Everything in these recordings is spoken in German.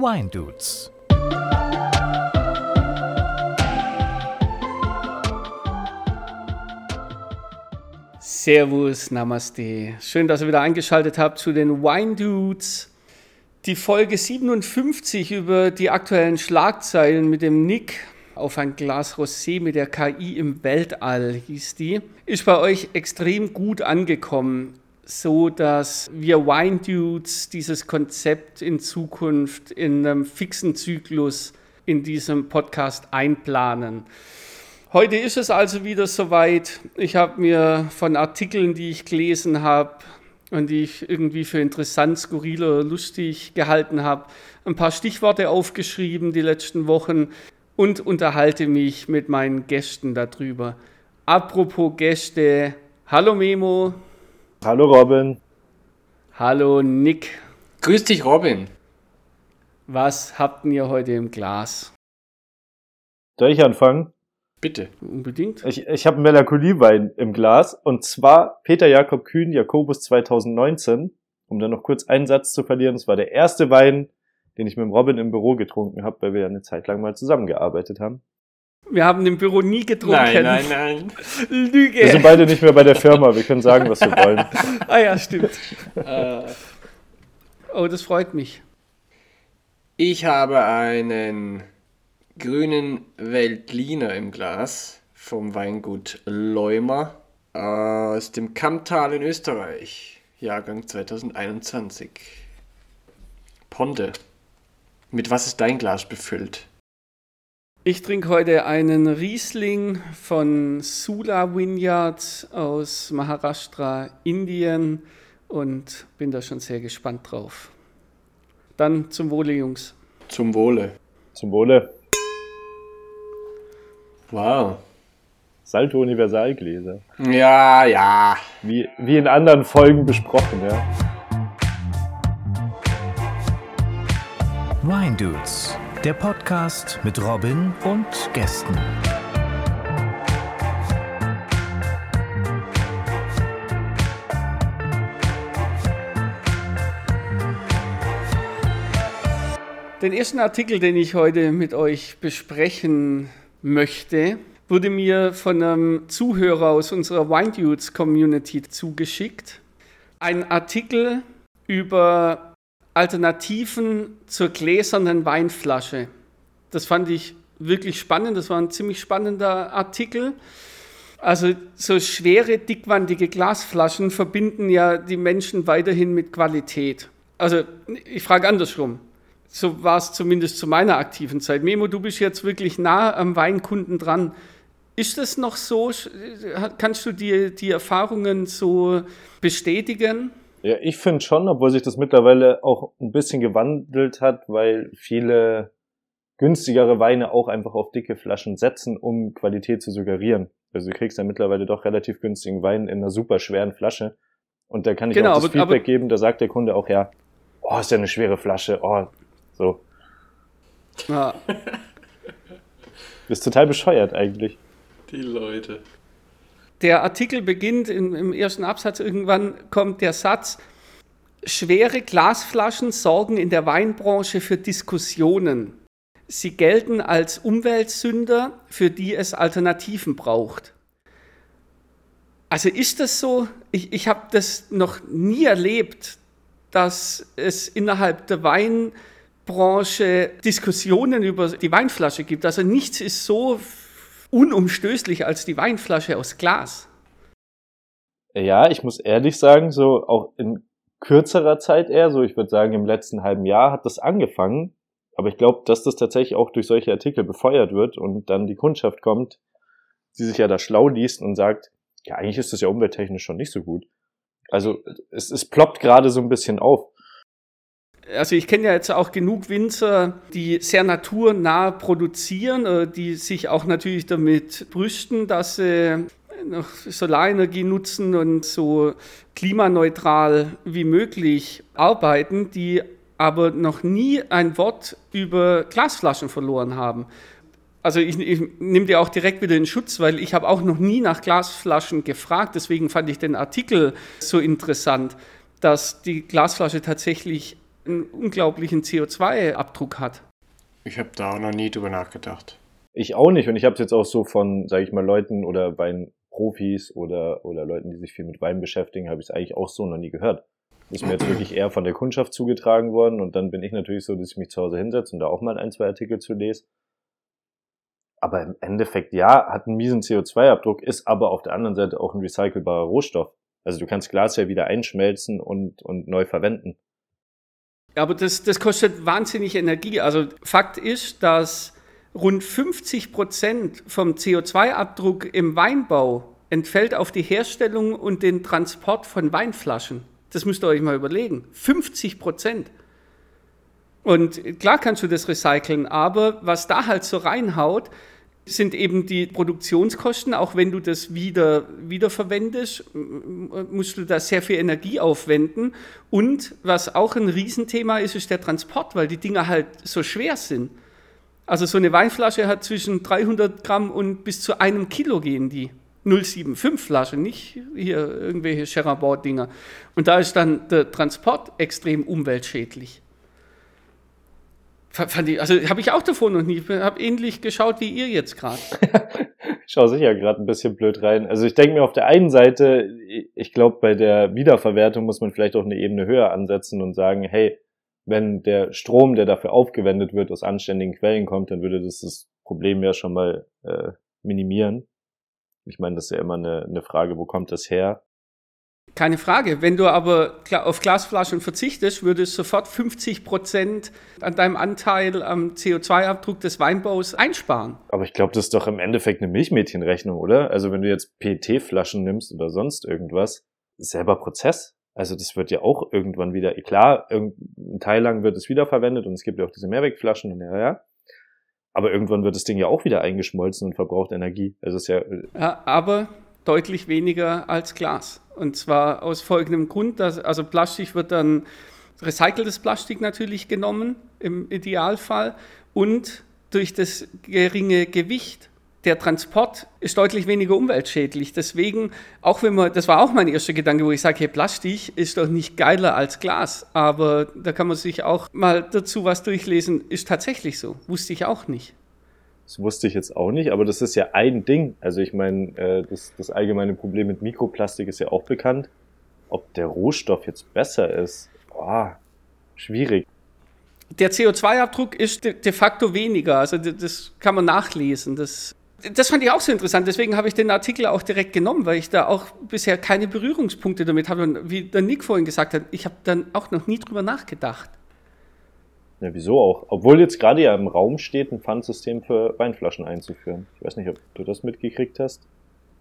Wine Dudes. Servus, Namaste. Schön, dass ihr wieder eingeschaltet habt zu den Wine Dudes. Die Folge 57 über die aktuellen Schlagzeilen mit dem Nick auf ein Glas Rosé mit der KI im Weltall hieß die, ist bei euch extrem gut angekommen, so dass wir Wine Dudes dieses Konzept in Zukunft in einem fixen Zyklus in diesem Podcast einplanen. Heute ist es also wieder soweit. Ich habe mir von Artikeln, die ich gelesen habe und die ich irgendwie für interessant, skurril oder lustig gehalten habe, ein paar Stichworte aufgeschrieben die letzten Wochen und unterhalte mich mit meinen Gästen darüber. Apropos Gäste, hallo Memo. Hallo Robin. Hallo Nick. Grüß dich Robin. Was habt ihr heute im Glas? Soll ich anfangen? Bitte. Unbedingt. Ich, ich habe einen Melancholiewein im Glas und zwar Peter Jakob Kühn Jakobus 2019. Um dann noch kurz einen Satz zu verlieren, es war der erste Wein, den ich mit dem Robin im Büro getrunken habe, weil wir ja eine Zeit lang mal zusammengearbeitet haben. Wir haben im Büro nie getrunken. Nein, nein, nein. Lüge. Wir sind beide nicht mehr bei der Firma, wir können sagen, was wir wollen. ah ja, stimmt. Äh, oh, das freut mich. Ich habe einen grünen Veltliner im Glas vom Weingut Leumer aus dem Kammtal in Österreich, Jahrgang 2021. Ponde. Mit was ist dein Glas befüllt? Ich trinke heute einen Riesling von Sula Vineyards aus Maharashtra, Indien und bin da schon sehr gespannt drauf. Dann zum Wohle, Jungs. Zum Wohle. Zum Wohle. Wow. Salto Universalgläser. Ja, ja. Wie, wie in anderen Folgen besprochen, ja. Wine Dudes, der Podcast mit Robin und Gästen. Den ersten Artikel, den ich heute mit euch besprechen möchte, wurde mir von einem Zuhörer aus unserer Wine Dudes Community zugeschickt. Ein Artikel über Alternativen zur gläsernen Weinflasche. Das fand ich wirklich spannend. Das war ein ziemlich spannender Artikel. Also so schwere, dickwandige Glasflaschen verbinden ja die Menschen weiterhin mit Qualität. Also ich frage andersrum. So war es zumindest zu meiner aktiven Zeit. Memo, du bist jetzt wirklich nah am Weinkunden dran. Ist das noch so? Kannst du dir die Erfahrungen so bestätigen? Ja, ich finde schon, obwohl sich das mittlerweile auch ein bisschen gewandelt hat, weil viele günstigere Weine auch einfach auf dicke Flaschen setzen, um Qualität zu suggerieren. Also du kriegst ja mittlerweile doch relativ günstigen Wein in einer super schweren Flasche. Und da kann ich Genau, auch das aber- Feedback aber- geben, da sagt der Kunde auch, ja, oh, ist ja eine schwere Flasche, oh, so. Ja, Ist total bescheuert eigentlich. Die Leute. Der Artikel beginnt im, im ersten Absatz, irgendwann kommt der Satz, schwere Glasflaschen sorgen in der Weinbranche für Diskussionen. Sie gelten als Umweltsünder, für die es Alternativen braucht. Also ist das so? Ich, ich habe das noch nie erlebt, dass es innerhalb der Weinbranche Diskussionen über die Weinflasche gibt. Also nichts ist so unumstößlich als die Weinflasche aus Glas. Ja, ich muss ehrlich sagen, so auch in kürzerer Zeit eher, so ich würde sagen im letzten halben Jahr hat das angefangen. Aber ich glaube, dass das tatsächlich auch durch solche Artikel befeuert wird und dann die Kundschaft kommt, die sich ja da schlau liest und sagt, ja, eigentlich ist das ja umwelttechnisch schon nicht so gut. Also es, es ploppt gerade so ein bisschen auf. Also ich kenne ja jetzt auch genug Winzer, die sehr naturnah produzieren, äh, die sich auch natürlich damit brüsten, dass sie noch Solarenergie nutzen und so klimaneutral wie möglich arbeiten, die aber noch nie ein Wort über Glasflaschen verloren haben. Also ich, ich nehme dir auch direkt wieder in Schutz, weil ich habe auch noch nie nach Glasflaschen gefragt. Deswegen fand ich den Artikel so interessant, dass die Glasflasche tatsächlich einen unglaublichen CO2-Abdruck hat. Ich habe da auch noch nie drüber nachgedacht. Ich auch nicht. Und ich habe es jetzt auch so von, sage ich mal, Leuten oder Weinprofis oder, oder Leuten, die sich viel mit Wein beschäftigen, habe ich es eigentlich auch so noch nie gehört. ist mir jetzt wirklich eher von der Kundschaft zugetragen worden. Und dann bin ich natürlich so, dass ich mich zu Hause hinsetze und da auch mal ein, zwei Artikel zu lese. Aber im Endeffekt, ja, hat einen miesen CO2-Abdruck, ist aber auf der anderen Seite auch ein recycelbarer Rohstoff. Also du kannst Glas ja wieder einschmelzen und, und neu verwenden. Aber das, das kostet wahnsinnig Energie. Also Fakt ist, dass rund 50 Prozent vom CO2-Abdruck im Weinbau entfällt auf die Herstellung und den Transport von Weinflaschen. Das müsst ihr euch mal überlegen. 50 Prozent. Und klar kannst du das recyceln, aber was da halt so reinhaut, sind eben die Produktionskosten. Auch wenn du das wieder wiederverwendest, musst du da sehr viel Energie aufwenden. Und was auch ein Riesenthema ist, ist der Transport, weil die Dinger halt so schwer sind. Also so eine Weinflasche hat zwischen 300 Gramm und bis zu einem Kilo gehen die. 075 Flasche, nicht hier irgendwelche Cherabord-Dinger. Und da ist dann der Transport extrem umweltschädlich. Fand ich, also habe ich auch davon noch nie. Habe ähnlich geschaut wie ihr jetzt gerade. Schau sicher gerade ein bisschen blöd rein. Also ich denke mir auf der einen Seite, ich glaube, bei der Wiederverwertung muss man vielleicht auch eine Ebene höher ansetzen und sagen, hey, wenn der Strom, der dafür aufgewendet wird, aus anständigen Quellen kommt, dann würde das das Problem ja schon mal äh, minimieren. Ich meine, das ist ja immer eine, eine Frage, wo kommt das her? Keine Frage. Wenn du aber auf Glasflaschen verzichtest, würdest du sofort 50 Prozent an deinem Anteil am CO2-Abdruck des Weinbaus einsparen. Aber ich glaube, das ist doch im Endeffekt eine Milchmädchenrechnung, oder? Also wenn du jetzt PET-Flaschen nimmst oder sonst irgendwas, selber Prozess. Also das wird ja auch irgendwann wieder, klar, ein Teil lang wird es wiederverwendet und es gibt ja auch diese Mehrwegflaschen und ja, ja. Aber irgendwann wird das Ding ja auch wieder eingeschmolzen und verbraucht Energie. Also es ist ja, äh, ja aber deutlich weniger als Glas. Und zwar aus folgendem Grund, dass, also Plastik wird dann, recyceltes Plastik natürlich genommen, im Idealfall, und durch das geringe Gewicht der Transport ist deutlich weniger umweltschädlich. Deswegen, auch wenn man, das war auch mein erster Gedanke, wo ich sage, hey, Plastik ist doch nicht geiler als Glas. Aber da kann man sich auch mal dazu was durchlesen. Ist tatsächlich so. Wusste ich auch nicht. Das wusste ich jetzt auch nicht, aber das ist ja ein Ding. Also ich meine, äh, das, das allgemeine Problem mit Mikroplastik ist ja auch bekannt. Ob der Rohstoff jetzt besser ist, boah, schwierig. Der CO2-Abdruck ist de facto weniger, also das kann man nachlesen. Das, das fand ich auch so interessant, deswegen habe ich den Artikel auch direkt genommen, weil ich da auch bisher keine Berührungspunkte damit habe. Und wie der Nick vorhin gesagt hat, ich habe dann auch noch nie drüber nachgedacht. Ja, wieso auch? Obwohl jetzt gerade ja im Raum steht, ein Pfandsystem für Weinflaschen einzuführen. Ich weiß nicht, ob du das mitgekriegt hast.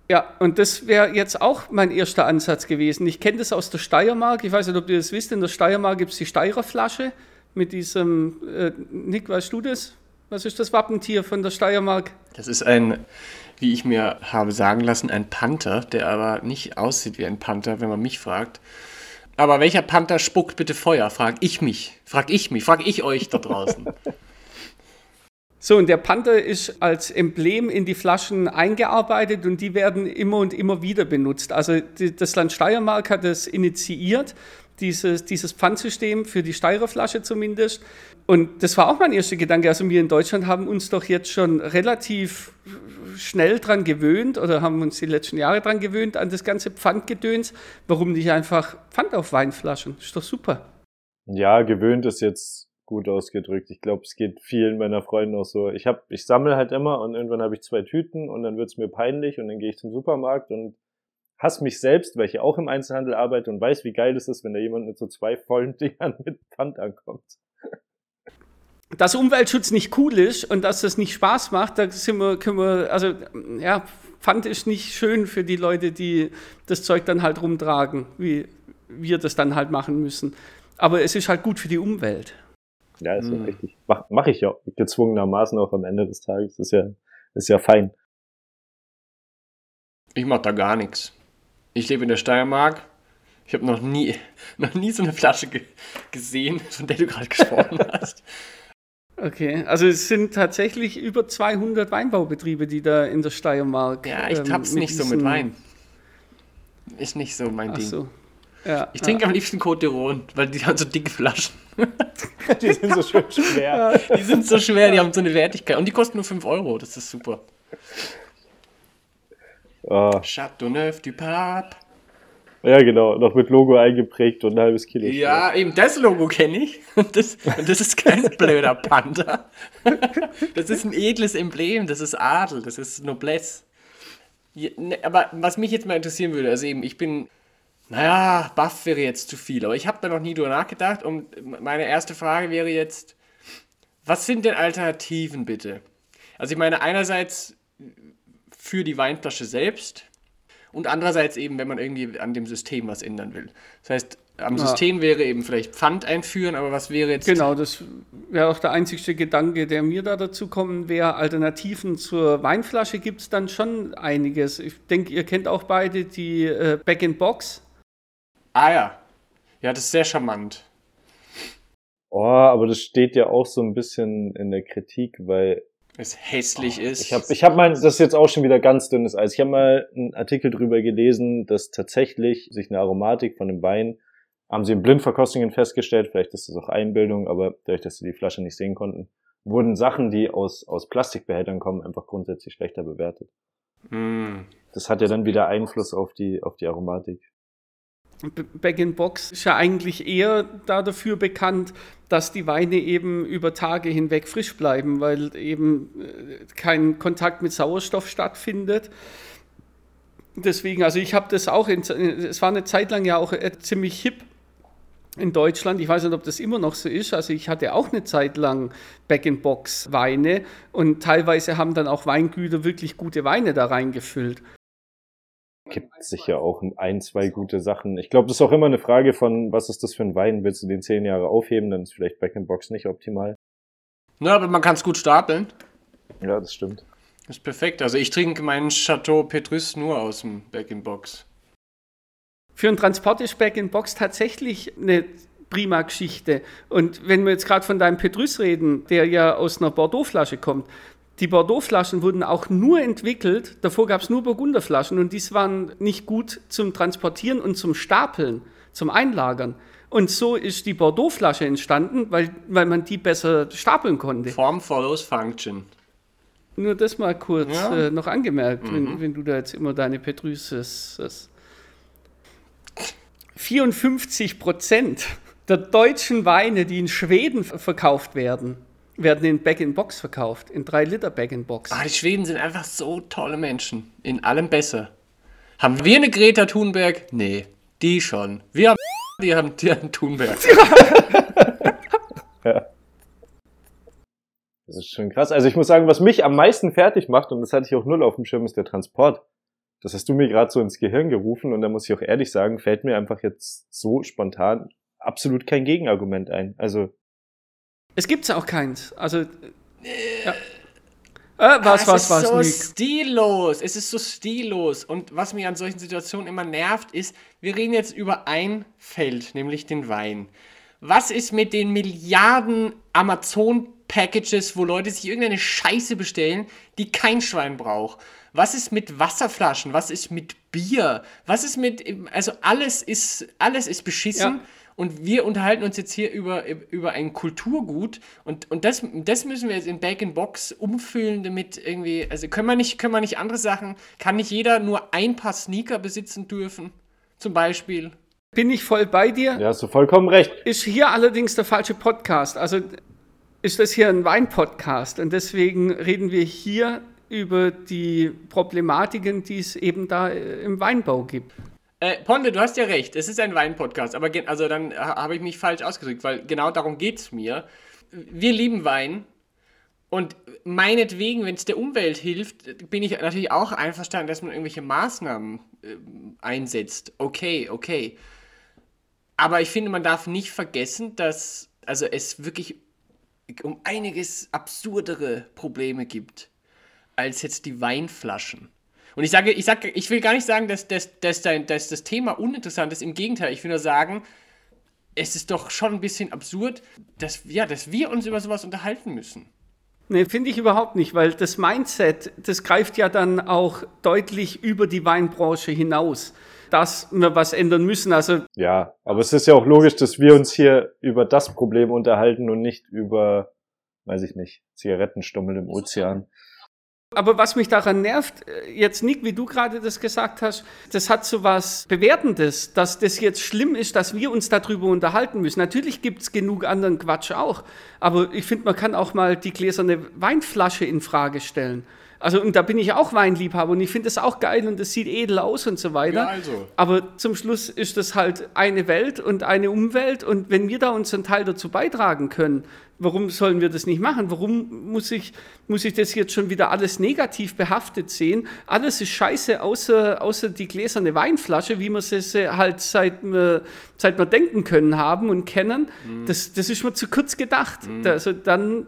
Ja, und das wäre jetzt auch mein erster Ansatz gewesen. Ich kenne das aus der Steiermark. Ich weiß nicht, ob ihr das wisst. In der Steiermark gibt es die Steirerflasche mit diesem, äh, Nick, weißt du das? Was ist das Wappentier von der Steiermark? Das ist ein, wie ich mir habe sagen lassen, ein Panther, der aber nicht aussieht wie ein Panther, wenn man mich fragt. Aber welcher Panther spuckt bitte Feuer? Frag ich mich. Frag ich mich. Frag ich euch da draußen. So, und der Panther ist als Emblem in die Flaschen eingearbeitet und die werden immer und immer wieder benutzt. Also das Land Steiermark hat das initiiert, dieses, dieses Pfandsystem für die Steirerflasche zumindest. Und das war auch mein erster Gedanke. Also wir in Deutschland haben uns doch jetzt schon relativ schnell dran gewöhnt oder haben uns die letzten Jahre dran gewöhnt an das ganze Pfandgedöns. Warum nicht einfach Pfand auf Weinflaschen? Ist doch super. Ja, gewöhnt ist jetzt gut ausgedrückt. Ich glaube, es geht vielen meiner Freunde auch so. Ich ich sammle halt immer und irgendwann habe ich zwei Tüten und dann wird's mir peinlich und dann gehe ich zum Supermarkt und hasse mich selbst, weil ich ja auch im Einzelhandel arbeite und weiß, wie geil es ist, wenn da jemand mit so zwei vollen Dingern mit Pfand ankommt dass Umweltschutz nicht cool ist und dass das nicht Spaß macht, da sind wir, können wir, also ja, Pfand ist nicht schön für die Leute, die das Zeug dann halt rumtragen, wie wir das dann halt machen müssen. Aber es ist halt gut für die Umwelt. Ja, ist ja hm. richtig. Mach, mach ich ja gezwungenermaßen auch am Ende des Tages. Das ist ja, ist ja fein. Ich mach da gar nichts. Ich lebe in der Steiermark. Ich habe noch nie, noch nie so eine Flasche ge gesehen, von der du gerade gesprochen hast. Okay, also es sind tatsächlich über 200 Weinbaubetriebe, die da in der Steiermark. Ja, ich ähm, hab's nicht so mit Wein. Ist nicht so mein Ach Ding. So. Ja, Ich trinke am liebsten Côte d'Iron, weil die haben so dicke Flaschen. Die sind so schön schwer. Die sind so schwer, die haben so eine Wertigkeit. Und die kosten nur 5 Euro, das ist super. Ah, Chateauneuf du Pape. ja, genau. Noch mit Logo eingeprägt und ein halbes Kilo. Ja, eben das Logo kenne ich. Und das, und das ist kein blöder Panther. Das ist ein edles Emblem, das ist Adel, das ist Noblesse. Ne, aber was mich jetzt mal interessieren würde, also eben, ich bin, naja, Buff wäre jetzt zu viel, aber ich habe da noch nie drüber nachgedacht und meine erste Frage wäre jetzt, was sind denn Alternativen bitte? Also ich meine, einerseits für die Weinflasche selbst und andererseits eben, wenn man irgendwie an dem System was ändern will. Das heißt, am Ja. System wäre eben vielleicht Pfand einführen, aber was wäre jetzt Genau, das wäre auch der einzigste Gedanke, der mir da dazu kommen wäre. Alternativen zur Weinflasche gibt es dann schon einiges. Ich denke, ihr kennt auch beide die äh, Back-in-Box. Ah ja. Ja, das ist sehr charmant. Oh, aber das steht ja auch so ein bisschen in der Kritik, weil Es hässlich ist. Ich habe ich hab mal, das ist jetzt auch schon wieder ganz dünnes Eis. Ich habe mal einen Artikel drüber gelesen, dass tatsächlich sich eine Aromatik von dem Wein, haben sie in Blindverkostungen festgestellt, vielleicht ist das auch Einbildung, aber dadurch, dass sie die Flasche nicht sehen konnten, wurden Sachen, die aus, aus Plastikbehältern kommen, einfach grundsätzlich schlechter bewertet. Mm. Das hat ja dann wieder Einfluss auf die, auf die Aromatik. B- Back-in-Box ist ja eigentlich eher da dafür bekannt, dass die Weine eben über Tage hinweg frisch bleiben, weil eben äh, kein Kontakt mit Sauerstoff stattfindet. Deswegen, also ich habe das auch, in, es war eine Zeit lang ja auch äh, ziemlich hip in Deutschland. Ich weiß nicht, ob das immer noch so ist. Also ich hatte auch eine Zeit lang Back-in-Box-Weine und teilweise haben dann auch Weingüter wirklich gute Weine da reingefüllt. Gibt sicher auch ein, zwei gute Sachen. Ich glaube, das ist auch immer eine Frage von, was ist das für ein Wein? Willst du den zehn Jahre aufheben? Dann ist vielleicht Back-in-Box nicht optimal. Na, aber man kann es gut stapeln. Ja, das stimmt. Das ist perfekt. Also ich trinke meinen Chateau Petrus nur aus dem Back-in-Box. Für einen Transport ist Back-in-Box tatsächlich eine prima Geschichte. Und wenn wir jetzt gerade von deinem Petrus reden, der ja aus einer Bordeaux-Flasche kommt, die Bordeaux-Flaschen wurden auch nur entwickelt, davor gab es nur Burgunderflaschen und dies waren nicht gut zum Transportieren und zum Stapeln, zum Einlagern. Und so ist die Bordeaux-Flasche entstanden, weil, weil man die besser stapeln konnte. Form follows function. Nur das mal kurz Ja. äh, noch angemerkt, wenn, wenn du da jetzt immer deine Petrus 54 Prozent der deutschen Weine, die in Schweden ver- verkauft werden, werden in Bag-in-Box verkauft, in 3 Liter Bag-in-Box. Ah, die Schweden sind einfach so tolle Menschen. In allem besser. Haben wir eine Greta Thunberg? Nee, die schon. Wir haben die haben, die haben Thunberg. Das ist schon krass. Also ich muss sagen, was mich am meisten fertig macht, und das hatte ich auch null auf dem Schirm, ist der Transport. Das hast du mir gerade so ins Gehirn gerufen und da muss ich auch ehrlich sagen, fällt mir einfach jetzt so spontan absolut kein Gegenargument ein. Also Es gibt auch keins. Also, äh, ja. Äh, was, was, es was, ist so stillos. Es ist so stillos. Und was mich an solchen Situationen immer nervt, ist, wir reden jetzt über ein Feld, nämlich den Wein. Was ist mit den Milliarden Amazon-Packages, wo Leute sich irgendeine Scheiße bestellen, die kein Schwein braucht? Was ist mit Wasserflaschen? Was ist mit Bier? Was ist mit, also alles ist, alles ist beschissen. Ja. Und wir unterhalten uns jetzt hier über, über ein Kulturgut und, und das, das müssen wir jetzt in Back-in-Box umfüllen, damit irgendwie, also können wir, nicht, können wir nicht andere Sachen, kann nicht jeder nur ein paar Sneaker besitzen dürfen, zum Beispiel? Bin ich voll bei dir? ja, hast du vollkommen recht. Ist hier allerdings der falsche Podcast. Also ist das hier ein Wein-Podcast und deswegen reden wir hier über die Problematiken, die es eben da äh, im Weinbau gibt. Äh, Ponte, du hast ja recht, es ist ein Wein-Podcast, aber also dann ha- habe ich mich falsch ausgedrückt, weil genau darum geht es mir. Wir lieben Wein und meinetwegen, wenn es der Umwelt hilft, bin ich natürlich auch einverstanden, dass man irgendwelche Maßnahmen äh, einsetzt. Okay, okay. Aber ich finde, man darf nicht vergessen, dass also es wirklich um einiges absurdere Probleme gibt als jetzt die Weinflaschen. Und ich sage, ich sage, ich will gar nicht sagen, dass, dass, dass, dein, dass das Thema uninteressant ist. Im Gegenteil, ich will nur sagen, es ist doch schon ein bisschen absurd, dass, ja, dass wir uns über sowas unterhalten müssen. Nee, finde ich überhaupt nicht, weil das Mindset, das greift ja dann auch deutlich über die Weinbranche hinaus. dass wir was ändern müssen. Also Ja, aber es ist ja auch logisch, dass wir uns hier über das Problem unterhalten und nicht über, weiß ich nicht, Zigarettenstummel im Ozean. Aber was mich daran nervt, äh, jetzt Nick, wie du gerade das gesagt hast, das hat so was Bewertendes, dass das jetzt schlimm ist, dass wir uns darüber unterhalten müssen. Natürlich gibt es genug anderen Quatsch auch, aber ich finde, man kann auch mal die gläserne Weinflasche in Frage stellen. Also, und da bin ich auch Weinliebhaber und ich finde das auch geil und das sieht edel aus und so weiter. Ja, also. Aber zum Schluss ist das halt eine Welt und eine Umwelt und wenn wir da unseren Teil dazu beitragen können, warum sollen wir das nicht machen? Warum muss ich, muss ich das jetzt schon wieder alles negativ behaftet sehen? Alles ist scheiße, außer, außer die gläserne Weinflasche, wie wir es halt seit wir, seit wir denken können haben und kennen. Das, das ist mir zu kurz gedacht. Da, also dann,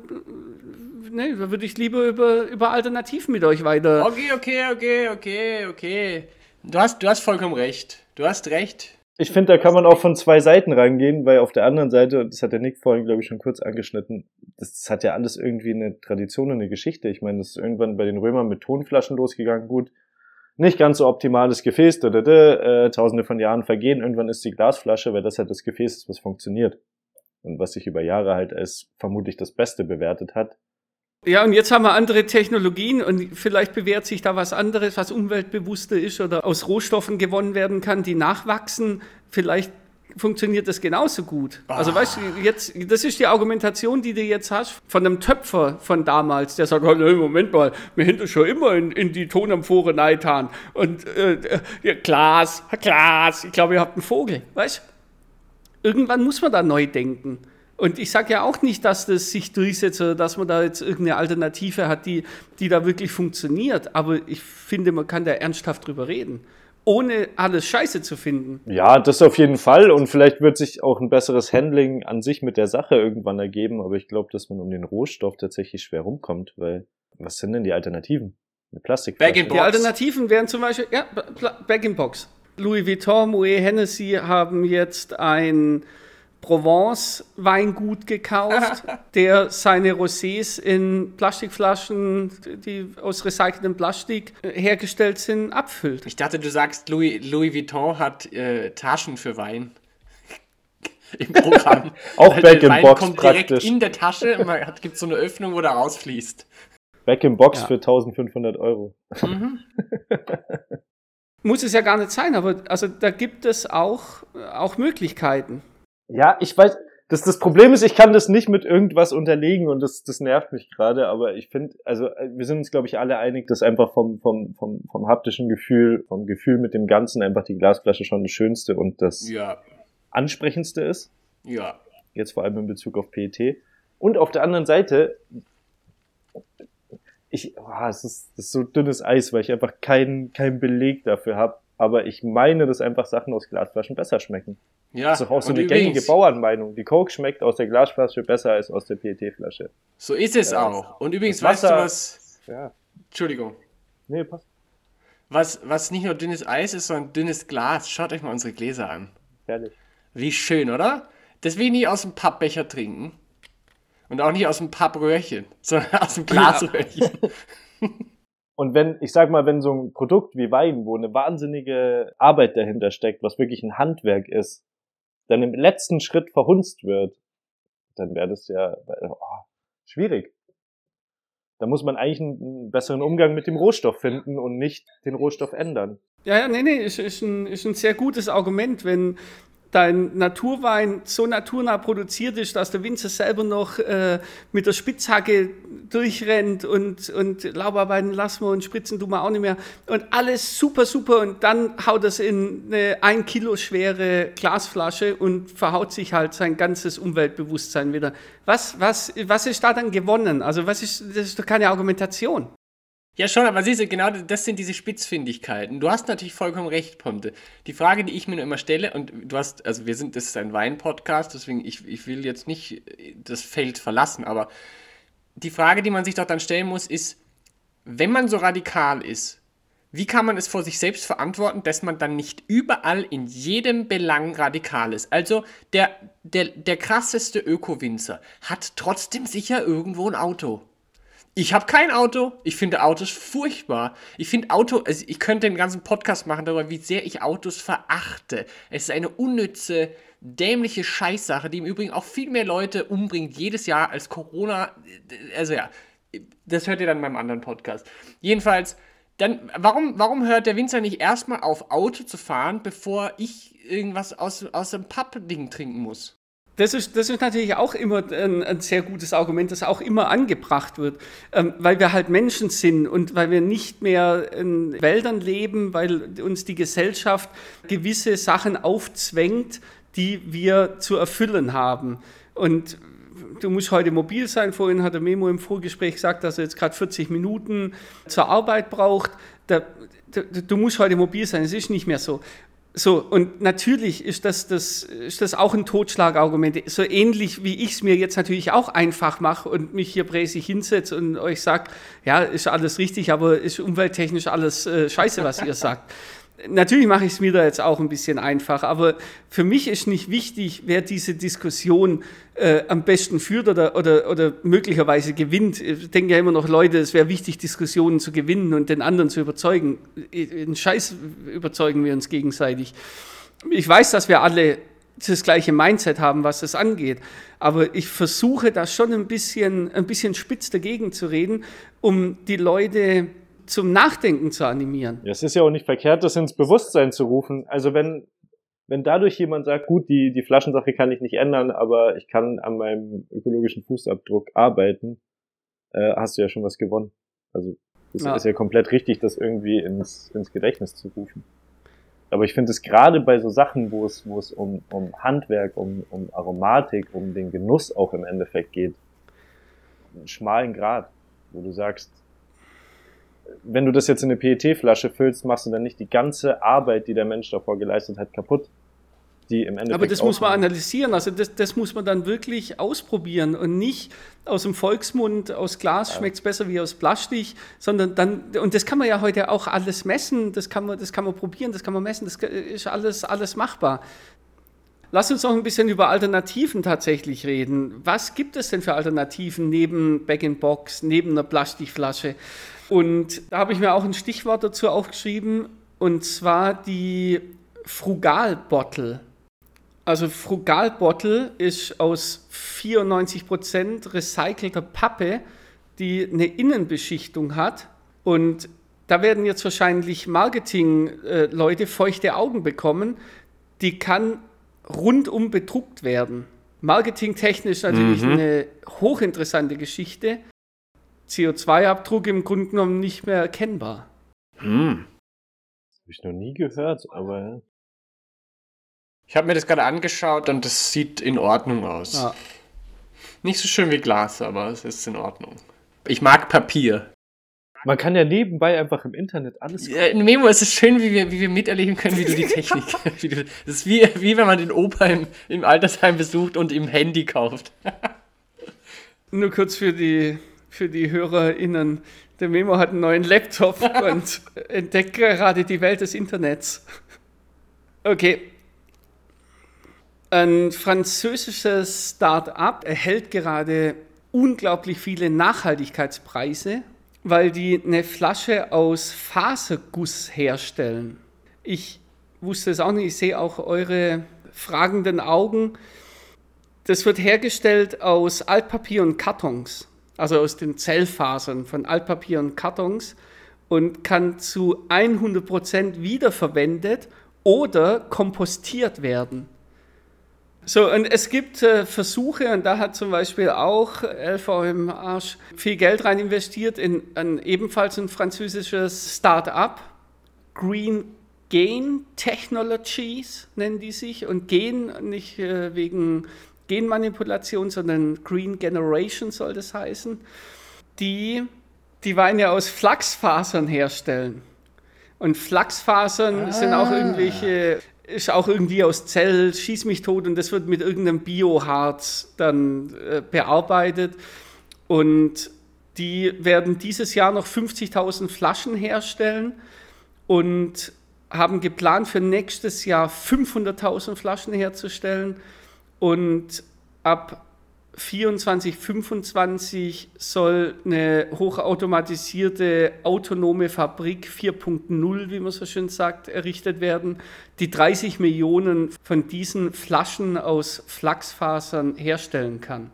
ne, da würde ich lieber über, über Alternativen mit euch weiter. Okay, okay, okay, okay, okay. Du hast, du hast vollkommen recht. Du hast recht. Ich finde, da kann man auch von zwei Seiten rangehen, weil auf der anderen Seite, und das hat der Nick vorhin, glaube ich, schon kurz angeschnitten, das, das hat ja alles irgendwie eine Tradition und eine Geschichte. Ich meine, das ist irgendwann bei den Römern mit Tonflaschen losgegangen, gut. Nicht ganz so optimales Gefäß, da, da, da, äh, tausende von Jahren vergehen. Irgendwann ist die Glasflasche, weil das halt das Gefäß ist, was funktioniert. Und was sich über Jahre halt als vermutlich das Beste bewertet hat. Ja, und jetzt haben wir andere Technologien und vielleicht bewährt sich da was anderes, was umweltbewusster ist oder aus Rohstoffen gewonnen werden kann, die nachwachsen. Vielleicht funktioniert das genauso gut. Also weißt du, jetzt, das ist die Argumentation, die du jetzt hast von einem Töpfer von damals, der sagt, oh, Moment mal, wir hätten schon immer in, in die Tonamphore neitan. Und äh, äh, ja, Glas, Glas, ich glaube, ihr habt einen Vogel, weißt du? Irgendwann muss man da neu denken. Und ich sage ja auch nicht, dass das sich durchsetzt oder dass man da jetzt irgendeine Alternative hat, die, die da wirklich funktioniert. Aber ich finde, man kann da ernsthaft drüber reden, ohne alles scheiße zu finden. Ja, das auf jeden Fall. Und vielleicht wird sich auch ein besseres Handling an sich mit der Sache irgendwann ergeben. Aber ich glaube, dass man um den Rohstoff tatsächlich schwer rumkommt, weil was sind denn die Alternativen? Eine Plastikflasche. Bag in Die Box. Alternativen wären zum Beispiel, ja, Pla- Back in Box. Louis Vuitton, Moet Hennessy haben jetzt ein Provence-Weingut gekauft, der seine Rosés in Plastikflaschen, die aus recyceltem Plastik äh, hergestellt sind, abfüllt. Ich dachte, du sagst, Louis, Louis Vuitton hat äh, Taschen für Wein. Im Programm. Auch Weil Back der in Wein Box kommt direkt praktisch. in der Tasche man gibt so eine Öffnung, wo der rausfließt. Back in Box Ja. für 1500 Euro. Muss es ja gar nicht sein, aber also da gibt es auch, äh, auch Möglichkeiten. Ja, ich weiß, das, das Problem ist, ich kann das nicht mit irgendwas unterlegen und das, das nervt mich gerade, aber ich finde, also äh, wir sind uns, glaube ich, alle einig, dass einfach vom, vom, vom, vom haptischen Gefühl, vom Gefühl mit dem Ganzen einfach die Glasflasche schon das Schönste und das Ja, Ansprechendste ist. ja. Jetzt vor allem in Bezug auf PET. Und auf der anderen Seite, ich, ah, es ist, das ist so dünnes Eis, weil ich einfach keinen keinen Beleg dafür habe. Aber ich meine, dass einfach Sachen aus Glasflaschen besser schmecken. Ja, Das ist doch auch so eine gängige übrigens, Bauernmeinung. Die Coke schmeckt aus der Glasflasche besser als aus der PET-Flasche. So ist es Ja. auch. Und übrigens, Das weißt du was? Ja. Entschuldigung. Nee, passt. Was, was nicht nur dünnes Eis ist, sondern dünnes Glas. Schaut euch mal unsere Gläser an. Herrlich. Wie schön, oder? Deswegen nicht aus dem Pappbecher trinken. Und auch nicht aus dem Pappröhrchen, sondern aus dem Glasröhrchen. Und wenn, ich sag mal, wenn so ein Produkt wie Wein, wo eine wahnsinnige Arbeit dahinter steckt, was wirklich ein Handwerk ist, dann im letzten Schritt verhunzt wird, dann wäre das ja oh, schwierig. Da muss man eigentlich einen, besseren Umgang mit dem Rohstoff finden und nicht den Rohstoff ändern. Ja, ja, nee, nee, ist, ist, ein, ist ein sehr gutes Argument, wenn dein Naturwein so naturnah produziert ist, dass der Winzer selber noch äh, mit der Spitzhacke durchrennt und, und Laubarbeiten lassen wir und spritzen tun wir auch nicht mehr. Und alles super, super. Und dann haut es in eine ein Kilo schwere Glasflasche und verhaut sich halt sein ganzes Umweltbewusstsein wieder. Was, was, was ist da dann gewonnen? Also, was ist, das ist doch keine Argumentation. Ja, schon, aber siehst du, genau das sind diese Spitzfindigkeiten. Du hast natürlich vollkommen recht, Ponte. Die Frage, die ich mir nur immer stelle, und du hast, also wir sind, das ist ein Wein-Podcast, deswegen ich, ich will jetzt nicht das Feld verlassen, aber die Frage, die man sich doch dann stellen muss, ist, wenn man so radikal ist, wie kann man es vor sich selbst verantworten, dass man dann nicht überall in jedem Belang radikal ist? Also der, der, der krasseste Öko-Winzer hat trotzdem sicher irgendwo ein Auto. Ich habe kein Auto. Ich finde Autos furchtbar. Ich finde Auto, also ich könnte den ganzen Podcast machen darüber, wie sehr ich Autos verachte. Es ist eine unnütze, dämliche Scheißsache, die im Übrigen auch viel mehr Leute umbringt jedes Jahr als Corona. Also ja, das hört ihr dann in meinem anderen Podcast. Jedenfalls, dann, warum, warum hört der Winzer nicht erstmal auf, Auto zu fahren, bevor ich irgendwas aus, aus dem Pappding trinken muss? Das ist, das ist natürlich auch immer ein, ein, sehr gutes Argument, das auch immer angebracht wird, ähm, weil wir halt Menschen sind und weil wir nicht mehr in Wäldern leben, weil uns die Gesellschaft gewisse Sachen aufzwängt, die wir zu erfüllen haben. Und du musst heute mobil sein. Vorhin hat der Memo im Vorgespräch gesagt, dass er jetzt gerade 40 Minuten zur Arbeit braucht. Da, da, du musst heute mobil sein. Es ist nicht mehr so. So, und natürlich ist das, das, ist das auch ein Totschlagargument. So ähnlich wie ich es mir jetzt natürlich auch einfach mache und mich hier präsig hinsetze und euch sage, ja, ist alles richtig, aber ist umwelttechnisch alles äh, scheiße, was ihr sagt. Natürlich mache ich es mir da jetzt auch ein bisschen einfach, aber für mich ist nicht wichtig, wer diese Diskussion äh, am besten führt oder, oder, oder möglicherweise gewinnt. Ich denke ja immer noch, Leute, es wäre wichtig, Diskussionen zu gewinnen und den anderen zu überzeugen. In Scheiß überzeugen wir uns gegenseitig. Ich weiß, dass wir alle das gleiche Mindset haben, was das angeht. Aber ich versuche da schon ein bisschen, ein bisschen spitz dagegen zu reden, um die Leute zum Nachdenken zu animieren. Ja, es ist ja auch nicht verkehrt, das ins Bewusstsein zu rufen. Also wenn, wenn dadurch jemand sagt, gut, die, die Flaschensache kann ich nicht ändern, aber ich kann an meinem ökologischen Fußabdruck arbeiten, äh, hast du ja schon was gewonnen. Also es ja. ist ja komplett richtig, das irgendwie ins, ins Gedächtnis zu rufen. Aber ich finde es gerade bei so Sachen, wo es, wo es um, um Handwerk, um, um Aromatik, um den Genuss auch im Endeffekt geht, einen schmalen Grad, wo du sagst, wenn du das jetzt in eine PET-Flasche füllst, machst du dann nicht die ganze Arbeit, die der Mensch davor geleistet hat, kaputt. Die im Endeffekt Aber das muss man analysieren, also das, das muss man dann wirklich ausprobieren und nicht aus dem Volksmund, aus Glas ja. schmeckt es besser wie aus Plastik, sondern dann, und das kann man ja heute auch alles messen, das kann man, das kann man probieren, das kann man messen, das ist alles, alles machbar. Lass uns noch ein bisschen über Alternativen tatsächlich reden. Was gibt es denn für Alternativen neben Bag-in-Box, neben einer Plastikflasche? Und da habe ich mir auch ein Stichwort dazu aufgeschrieben, und zwar die Frugalbottle. Also Frugalbottle ist aus 94% recycelter Pappe, die eine Innenbeschichtung hat. Und da werden jetzt wahrscheinlich Marketing-Leute feuchte Augen bekommen. Die kann rundum bedruckt werden. Marketingtechnisch natürlich mhm. eine hochinteressante Geschichte. CO2-Abdruck im Grunde genommen nicht mehr erkennbar. Hm. Das habe ich noch nie gehört, aber. Ich habe mir das gerade angeschaut und das sieht in Ordnung aus. Ja. Nicht so schön wie Glas, aber es ist in Ordnung. Ich mag Papier. Man kann ja nebenbei einfach im Internet alles. Ja, in Memo, es ist schön, wie wir, wie wir miterleben können, wie du die Technik. wie du, das ist wie, wie wenn man den Opa im, im Altersheim besucht und im Handy kauft. Nur kurz für die für die HörerInnen. Der Memo hat einen neuen Laptop und entdeckt gerade die Welt des Internets. Okay. Ein französisches Start-up erhält gerade unglaublich viele Nachhaltigkeitspreise, weil die eine Flasche aus Faserguss herstellen. Ich wusste es auch nicht, ich sehe auch eure fragenden Augen. Das wird hergestellt aus Altpapier und Kartons also aus den Zellfasern von Altpapier und Kartons und kann zu 100% wiederverwendet oder kompostiert werden. So, und es gibt äh, Versuche, und da hat zum Beispiel auch LV im Arsch viel Geld rein investiert in ein, ebenfalls ein französisches Start-up, Green Gain Technologies nennen die sich, und Gain nicht äh, wegen Genmanipulation, sondern Green Generation soll das heißen, die die Weine aus Flachsfasern herstellen. Und Flachsfasern ah. sind auch irgendwelche, ist auch irgendwie aus Zell, schieß mich tot und das wird mit irgendeinem Bioharz dann äh, bearbeitet. Und die werden dieses Jahr noch 50.000 Flaschen herstellen und haben geplant für nächstes Jahr 500.000 Flaschen herzustellen und ab 24, 25 soll eine hochautomatisierte autonome Fabrik 4.0, wie man so schön sagt, errichtet werden, die 30 Millionen von diesen Flaschen aus Flachsfasern herstellen kann.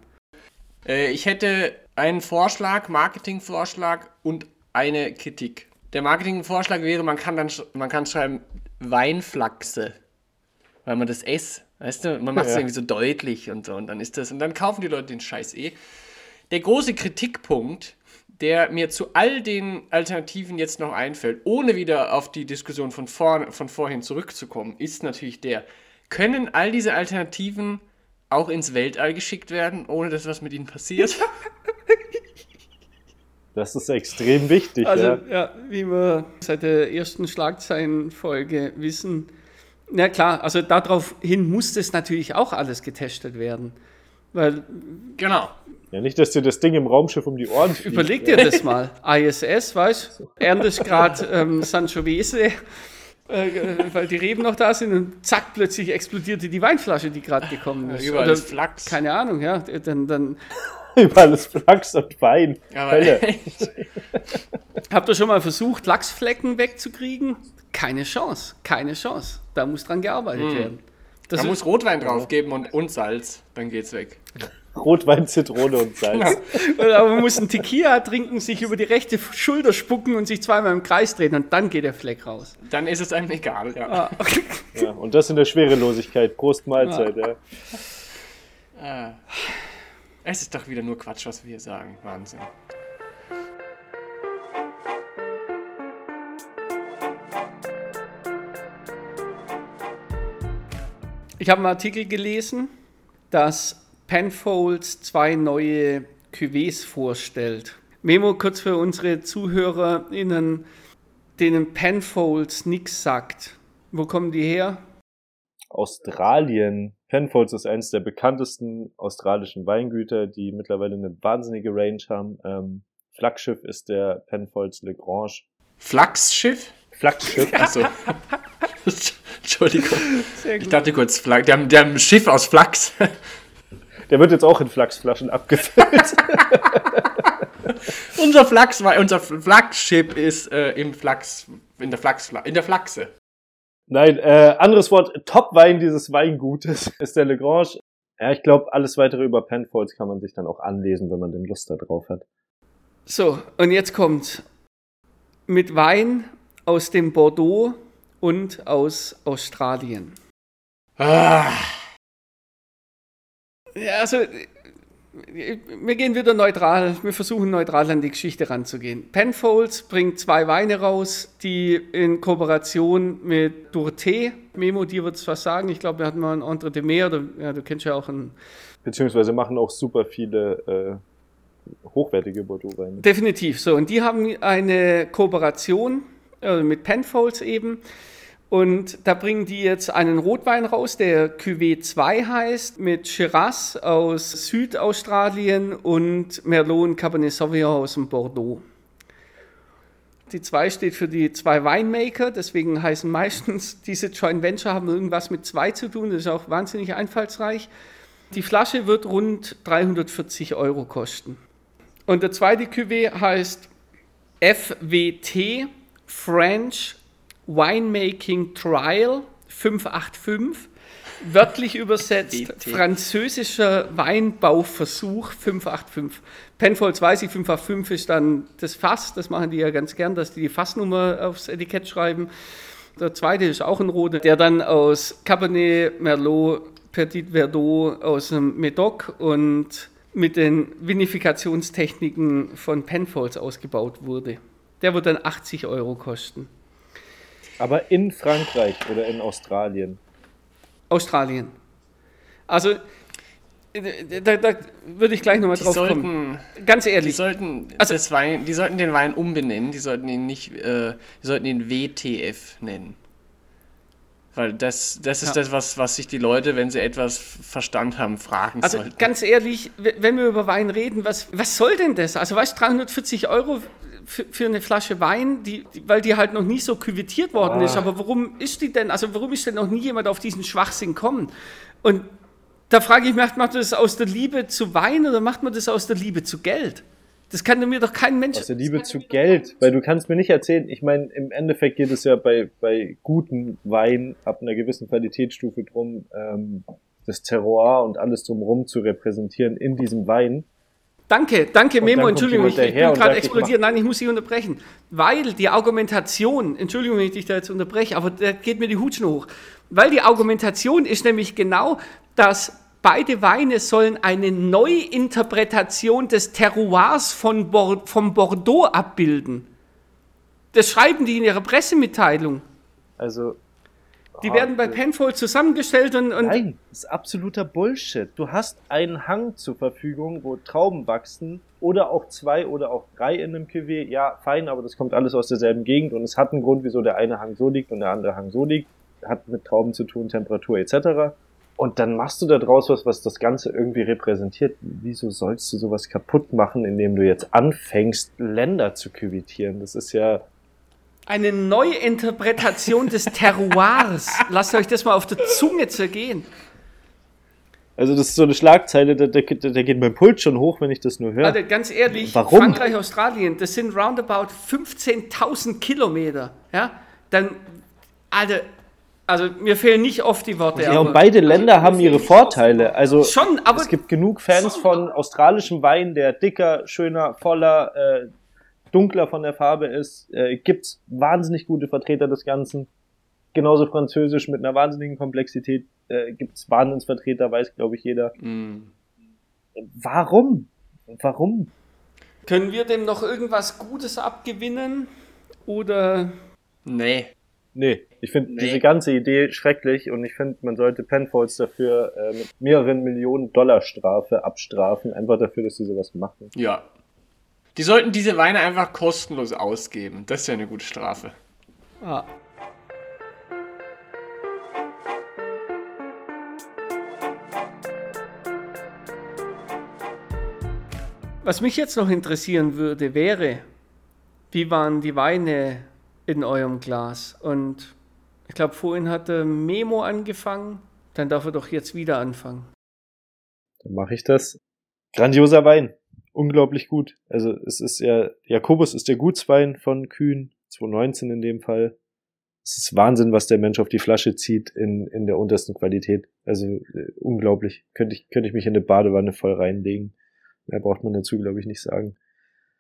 Äh, ich hätte einen Vorschlag, Marketingvorschlag und eine Kritik. Der Marketingvorschlag wäre, man kann dann man kann schreiben Weinflachse, weil man das S, weißt du, man macht es Ja. irgendwie so deutlich und so und dann ist das und dann kaufen die Leute den Scheiß eh. Der große Kritikpunkt, der mir zu all den Alternativen jetzt noch einfällt, ohne wieder auf die Diskussion von, vorn, von vorhin zurückzukommen, ist natürlich der, können all diese Alternativen auch ins Weltall geschickt werden, ohne dass was mit ihnen passiert? Das ist extrem wichtig. Also, ja. ja, wie wir seit der ersten Schlagzeilenfolge wissen, na klar, also daraufhin muss das natürlich auch alles getestet werden. Weil, genau. ja, nicht, dass dir das Ding im Raumschiff um die Ohren fliegt. überleg dir das mal, ISS, weißt du, erntest gerade ähm, Sangiovese, äh, äh, weil die Reben noch da sind und zack, plötzlich explodierte die Weinflasche, die gerade gekommen ist. Überall Oder, ist Flachs. keine Ahnung, ja, dann, dann Überall ist Flachs und Wein. Aber habt ihr schon mal versucht, Lachsflecken wegzukriegen? Keine Chance, keine Chance. Da muss dran gearbeitet werden. Das man muss Rotwein draufgeben und, und Salz, dann geht's weg. Rotwein, Zitrone und Salz. Aber man muss einen Tequila trinken, sich über die rechte Schulter spucken und sich zweimal im Kreis drehen und dann geht der Fleck raus. Dann ist es einem egal, ja. Ah, Ja, und das in der Schwerelosigkeit. Prost Mahlzeit. Ja. Ah. Es ist doch wieder nur Quatsch, was wir hier sagen. Wahnsinn. Ich habe einen Artikel gelesen, dass Penfolds zwei neue Cuvées vorstellt. Memo kurz für unsere ZuhörerInnen, denen Penfolds nichts sagt. Wo kommen die her? Australien. Penfolds ist eines der bekanntesten australischen Weingüter, die mittlerweile eine wahnsinnige Range haben. Ähm, Flaggschiff ist der Penfolds Le Grange. Flachsschiff? Flaggschiff? Achso. Entschuldigung. Sehr Ich dachte kurz, Flach, die, haben, die haben ein Schiff aus Flachs. Der wird jetzt auch in Flachsflaschen abgefüllt. unser Flachs, unser Flaggschiff ist äh, im Flachs, in der Flachs, in der Flachse. Nein, äh, anderes Wort, Top-Wein dieses Weingutes ist der Le Grange. Ja, ich glaube, alles weitere über Penfolds kann man sich dann auch anlesen, wenn man den Lust da drauf hat. So, und jetzt kommt mit Wein aus dem Bordeaux und aus Australien. Ah, Ja, also wir gehen wieder neutral, wir versuchen neutral an die Geschichte ranzugehen. Penfolds bringt zwei Weine raus, die in Kooperation mit Durté, Memo, dir wird es was sagen, ich glaube, wir hatten mal ein Entre de Mer, oder, ja, du kennst ja auch einen, Beziehungsweise machen auch super viele äh, hochwertige Bordeaux-Weine. definitiv so, und die haben eine Kooperation äh, mit Penfolds eben, und da bringen die jetzt einen Rotwein raus, der Cuvée 2 heißt, mit Shiraz aus Südaustralien und Merlot und Cabernet Sauvignon aus dem Bordeaux. Die 2 steht für die zwei Winemaker, deswegen heißen meistens diese Joint Venture haben irgendwas mit 2 zu tun, das ist auch wahnsinnig einfallsreich. Die Flasche wird rund 340 Euro kosten. Und der zweite Cuvée heißt FWT French Winemaking Trial 585. Wörtlich übersetzt französischer Weinbauversuch 585. Penfolds weiß ich, 585 ist dann das Fass, das machen die ja ganz gern, dass die die Fassnummer aufs Etikett schreiben. Der zweite ist auch ein roter, der dann aus Cabernet, Merlot, Petit Verdot aus dem Medoc und mit den Vinifikationstechniken von Penfolds ausgebaut wurde. Der wird dann 80 Euro kosten. Aber in Frankreich oder in Australien. Australien. Also, äh, da, da würde ich gleich nochmal die drauf kommen. sollten, Ganz die ehrlich, sollten, Also- das Wein, die sollten den Wein umbenennen. Die sollten ihn nicht, äh, die sollten ihn WTF nennen. Weil das, das ist Ja. das, was, was sich die Leute, wenn sie etwas Verstand haben, fragen Also sollten. ganz ehrlich, wenn wir über Wein reden, was, was soll denn das? Also du, 340 Euro für, für eine Flasche Wein, die, die, weil die halt noch nie so küvettiert worden ist. Aber warum ist die denn, also warum ist denn noch nie jemand auf diesen Schwachsinn gekommen? Und Da frage ich mich, macht man das aus der Liebe zu Wein oder macht man das aus der Liebe zu Geld? Das kann mir doch kein Mensch. Aus der Liebe zu Geld, weil du kannst mir nicht erzählen, ich meine, im Endeffekt geht es ja bei, bei guten Wein ab einer gewissen Qualitätsstufe drum, ähm, das Terroir und alles drumherum zu repräsentieren in diesem Wein. Danke, danke, Und Memo, Entschuldigung, ich, bin gerade explodiert. Nein, ich muss dich unterbrechen. Weil die Argumentation, Entschuldigung, wenn ich dich da jetzt unterbreche, aber da geht mir die Hutschnur hoch. Weil die Argumentation ist nämlich genau, dass beide Weine sollen eine Neuinterpretation des Terroirs von vom Bordeaux abbilden. Das schreiben die in ihrer Pressemitteilung. Also. Die werden bei Penfold zusammengestellt und, und Nein, das ist absoluter Bullshit. Du hast einen Hang zur Verfügung, wo Trauben wachsen oder auch zwei oder auch drei in einem Cuvée. Ja, fein, aber das kommt alles aus derselben Gegend und es hat einen Grund, wieso der eine Hang so liegt und der andere Hang so liegt. Hat mit Trauben zu tun, Temperatur etc. Und dann machst du da draus was, was das Ganze irgendwie repräsentiert. Wieso sollst du sowas kaputt machen, indem du jetzt anfängst, Länder zu küvitieren? Das ist ja, eine Neuinterpretation des Terroirs. Lasst euch das mal auf der Zunge zergehen. also das ist so eine Schlagzeile, da, da, da geht mein Puls schon hoch, wenn ich das nur höre. Also ganz ehrlich, Warum? Frankreich, Australien, das sind roundabout 15.000 Kilometer. Ja, dann, Alter, also mir fehlen nicht oft die Worte. Ja, aber- und beide Länder haben ihre Vorteile. Also Schon, aber es gibt genug Fans von australischem Wein, der dicker, schöner, voller, äh, dunkler von der Farbe ist. Äh, gibt's wahnsinnig gute Vertreter des Ganzen. Genauso Französisch mit einer wahnsinnigen Komplexität äh, gibt's Wahnsinnsvertreter, weiß glaube ich jeder. Mm. Warum? Warum? können wir dem noch irgendwas Gutes abgewinnen? Oder Nee. Nee, ich finde Nee. diese ganze Idee schrecklich und ich finde, man sollte Penfolds dafür äh, mit mehreren Millionen Dollar Strafe abstrafen, einfach dafür, dass sie sowas machen. Ja. Die sollten diese Weine einfach kostenlos ausgeben. Das ist ja eine gute Strafe. ah, Was mich jetzt noch interessieren würde, wäre, wie waren die Weine in eurem Glas? Und ich glaube, vorhin hatte Memo angefangen, dann darf er doch jetzt wieder anfangen. Dann mache ich das. Grandioser Wein. Unglaublich gut. Also es ist ja, Jakobus ist der Gutswein von Kühn, 2019 in dem Fall. Es ist Wahnsinn, was der Mensch auf die Flasche zieht in, in der untersten Qualität. Also äh, unglaublich. Könnte ich, könnte ich mich in eine Badewanne voll reinlegen. Mehr braucht man dazu, glaube ich, nicht sagen.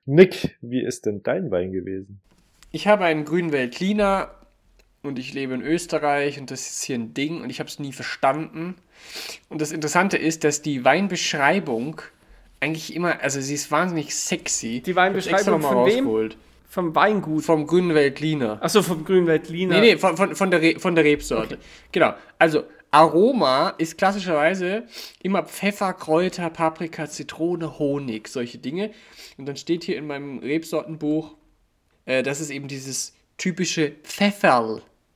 Nick, wie ist denn dein Wein gewesen? Ich habe einen grünen Veltliner und ich lebe in Österreich und das ist hier ein Ding und ich habe es nie verstanden. Und das Interessante ist, dass die Weinbeschreibung eigentlich immer, also sie ist wahnsinnig sexy. Die Weinbeschreibung von wem? Vom Weingut. Vom grünen Veltliner. Achso, vom Grünweltliner. Nee, nee, von, von, von, der, Re von der Rebsorte. Genau. Also, Aroma ist klassischerweise immer Pfeffer, Kräuter, Paprika, Zitrone, Honig, solche Dinge. Und dann steht hier in meinem Rebsortenbuch, äh, dass es eben dieses typische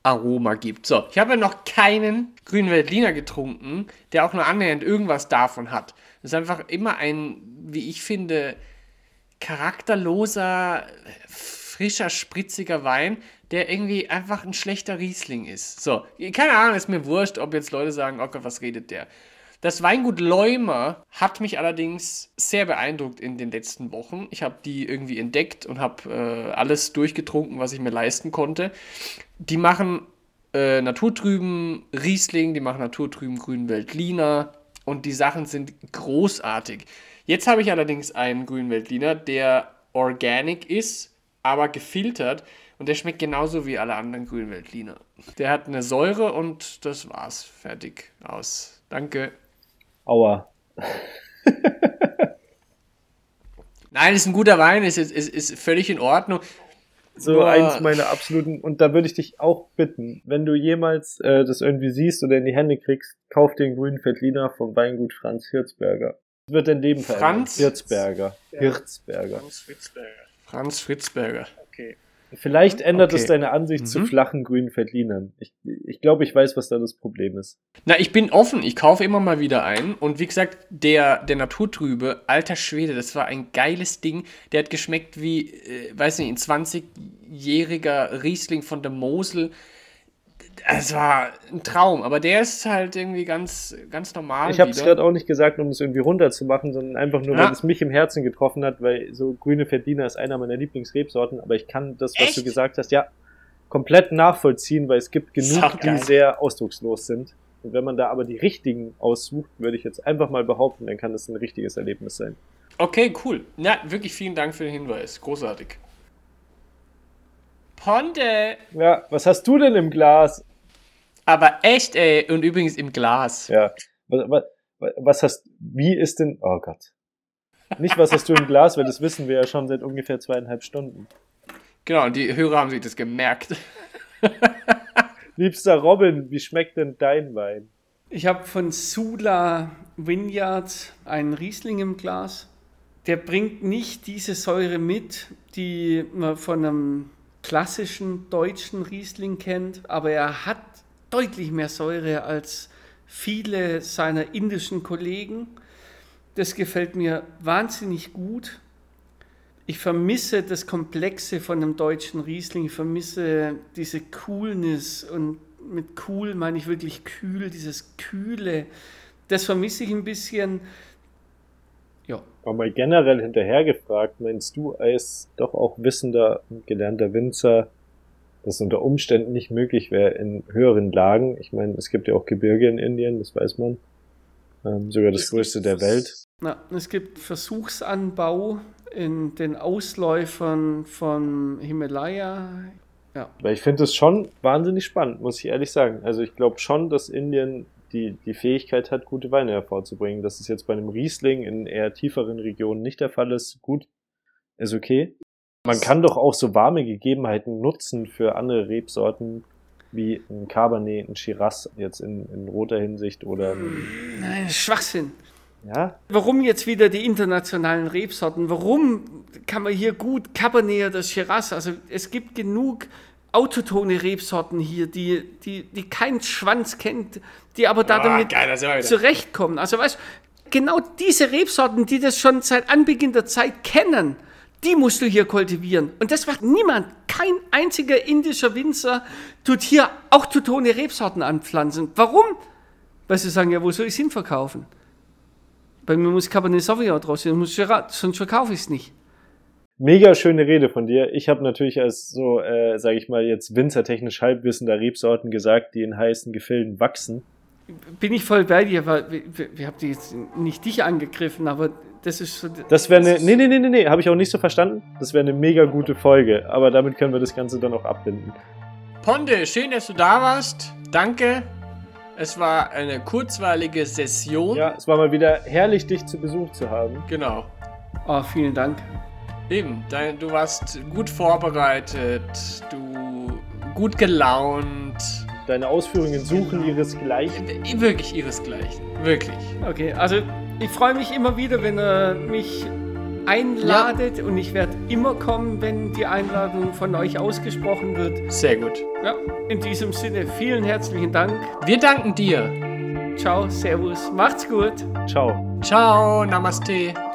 Pfefferl-Aroma gibt. So, ich habe ja noch keinen grünen Veltliner getrunken, der auch nur annähernd irgendwas davon hat. Das ist einfach immer ein, wie ich finde, charakterloser, frischer, spritziger Wein, der irgendwie einfach ein schlechter Riesling ist. So, keine Ahnung, ist mir wurscht, ob jetzt Leute sagen, oh Gott, was redet der? Das Weingut Leumer hat mich allerdings sehr beeindruckt in den letzten Wochen. Ich habe die irgendwie entdeckt und habe äh, alles durchgetrunken, was ich mir leisten konnte. Die machen äh, naturtrüben Riesling, die machen naturtrüben grünen Veltliner und die Sachen sind großartig. Jetzt habe ich allerdings einen grünen Veltliner, der organic ist, aber gefiltert und der schmeckt genauso wie alle anderen grünen Veltliner. Der hat eine Säure und das war's. Fertig. Aus. Danke. Aua. Nein, ist ein guter Wein, ist, ist, ist völlig in Ordnung. So Nur- eins meiner absoluten, und da würde ich dich auch bitten, wenn du jemals äh, das irgendwie siehst oder in die Hände kriegst, kauf den grünen Veltliner vom Weingut Franz Hirzberger. Das wird dein Leben verändern. Franz? Hirzberger. Hirzberger. Franz Fritzberger. Vielleicht ändert es Okay. deine Ansicht zu Mhm. flachen grünen Veltlinern. Ich, ich glaube, ich weiß, was da das Problem ist. Na, ich bin offen, ich kaufe immer mal wieder ein. Und wie gesagt, der, der Naturtrübe, alter Schwede, das war ein geiles Ding. Der hat geschmeckt wie, äh, weiß nicht, ein 20-jähriger Riesling von der Mosel. Es war ein Traum, aber der ist halt irgendwie ganz, ganz normal. Ich habe es gerade auch nicht gesagt, um es irgendwie runterzumachen, sondern einfach nur, Ja. weil es mich im Herzen getroffen hat, weil so grüne Verdiener ist einer meiner Lieblingsrebsorten, aber ich kann das, was Echt? du gesagt hast, ja, komplett nachvollziehen, weil es gibt genug, die sehr ausdruckslos sind. Und wenn man da aber die richtigen aussucht, würde ich jetzt einfach mal behaupten, dann kann das ein richtiges Erlebnis sein. Okay, cool. Ja, wirklich vielen Dank für den Hinweis. Großartig. Ponte! Ja, was hast du denn im Glas? Aber echt, ey. Und übrigens im Glas. Ja, was, was, was hast, wie ist denn, oh Gott. Nicht, was hast du im Glas, weil das wissen wir ja schon seit ungefähr zweieinhalb Stunden. Genau, und die Hörer haben sich das gemerkt. Liebster Robin, wie schmeckt denn dein Wein? Ich habe von Sula Vineyard einen Riesling im Glas. Der bringt nicht diese Säure mit, die man von einem klassischen deutschen Riesling kennt, aber er hat deutlich mehr Säure als viele seiner indischen Kollegen. Das gefällt mir wahnsinnig gut. Ich vermisse das Komplexe von einem deutschen Riesling. Ich vermisse diese Coolness und mit cool meine ich wirklich kühl, dieses Kühle. Das vermisse ich ein bisschen. Ja, Aber mal generell hinterher gefragt, meinst du als doch auch wissender und gelernter Winzer, dass es unter Umständen nicht möglich wäre in höheren Lagen? Ich meine, es gibt ja auch Gebirge in Indien, das weiß man. Ähm, sogar das größte der Welt. na, es gibt Versuchsanbau in den Ausläufern von Himalaya. Weil ich finde es schon wahnsinnig spannend, muss ich ehrlich sagen. Also ich glaube schon, dass Indien die, die Fähigkeit hat, gute Weine hervorzubringen. Dass es jetzt bei einem Riesling in eher tieferen Regionen nicht der Fall ist, gut, ist okay. Man kann doch auch so warme Gegebenheiten nutzen für andere Rebsorten, wie ein Cabernet, ein Shiraz, jetzt in, in roter Hinsicht oder ein, Nein, Schwachsinn. ja, Warum jetzt wieder die internationalen Rebsorten? Warum kann man hier gut Cabernet oder Shiraz? Also es gibt genug autotone Rebsorten hier, die, die, die kein Schwanz kennt, die aber da Ah, damit geil, zurechtkommen. Also weißt du, genau diese Rebsorten, die das schon seit Anbeginn der Zeit kennen, die musst du hier kultivieren. Und das macht niemand. Kein einziger indischer Winzer tut hier autotone Rebsorten anpflanzen. Warum? Weil sie sagen, ja, wo soll ich es hinverkaufen? Bei mir muss Cabernet Sauvignon draus sein, sonst verkaufe ich es nicht. Mega schöne Rede von dir. Ich habe natürlich als so, äh, sage ich mal, jetzt winzertechnisch halbwissender Rebsorten gesagt, die in heißen Gefilden wachsen. Bin ich voll bei dir, weil wir, wir, wir haben jetzt nicht dich angegriffen, aber das ist so. Das wäre eine. Nee, nee, nee, nee, nee, habe ich auch nicht so verstanden. Das wäre eine mega gute Folge, aber damit können wir das Ganze dann auch abbinden. Ponte, schön, dass du da warst. Danke. Es war eine kurzweilige Session. Ja, es war mal wieder herrlich, dich zu Besuch zu haben. Genau. Oh, vielen Dank. Eben, dein, du warst gut vorbereitet, du gut gelaunt. Deine Ausführungen suchen ihresgleichen. Äh, Wirklich ihresgleichen. Wirklich. Okay, also ich freue mich immer wieder, wenn ihr mich einladet und ich werde immer kommen, wenn die Einladung von euch ausgesprochen wird. Sehr gut. Ja, in diesem Sinne vielen herzlichen Dank. Wir danken dir. Ciao, Servus, macht's gut. Ciao. Ciao, Namaste.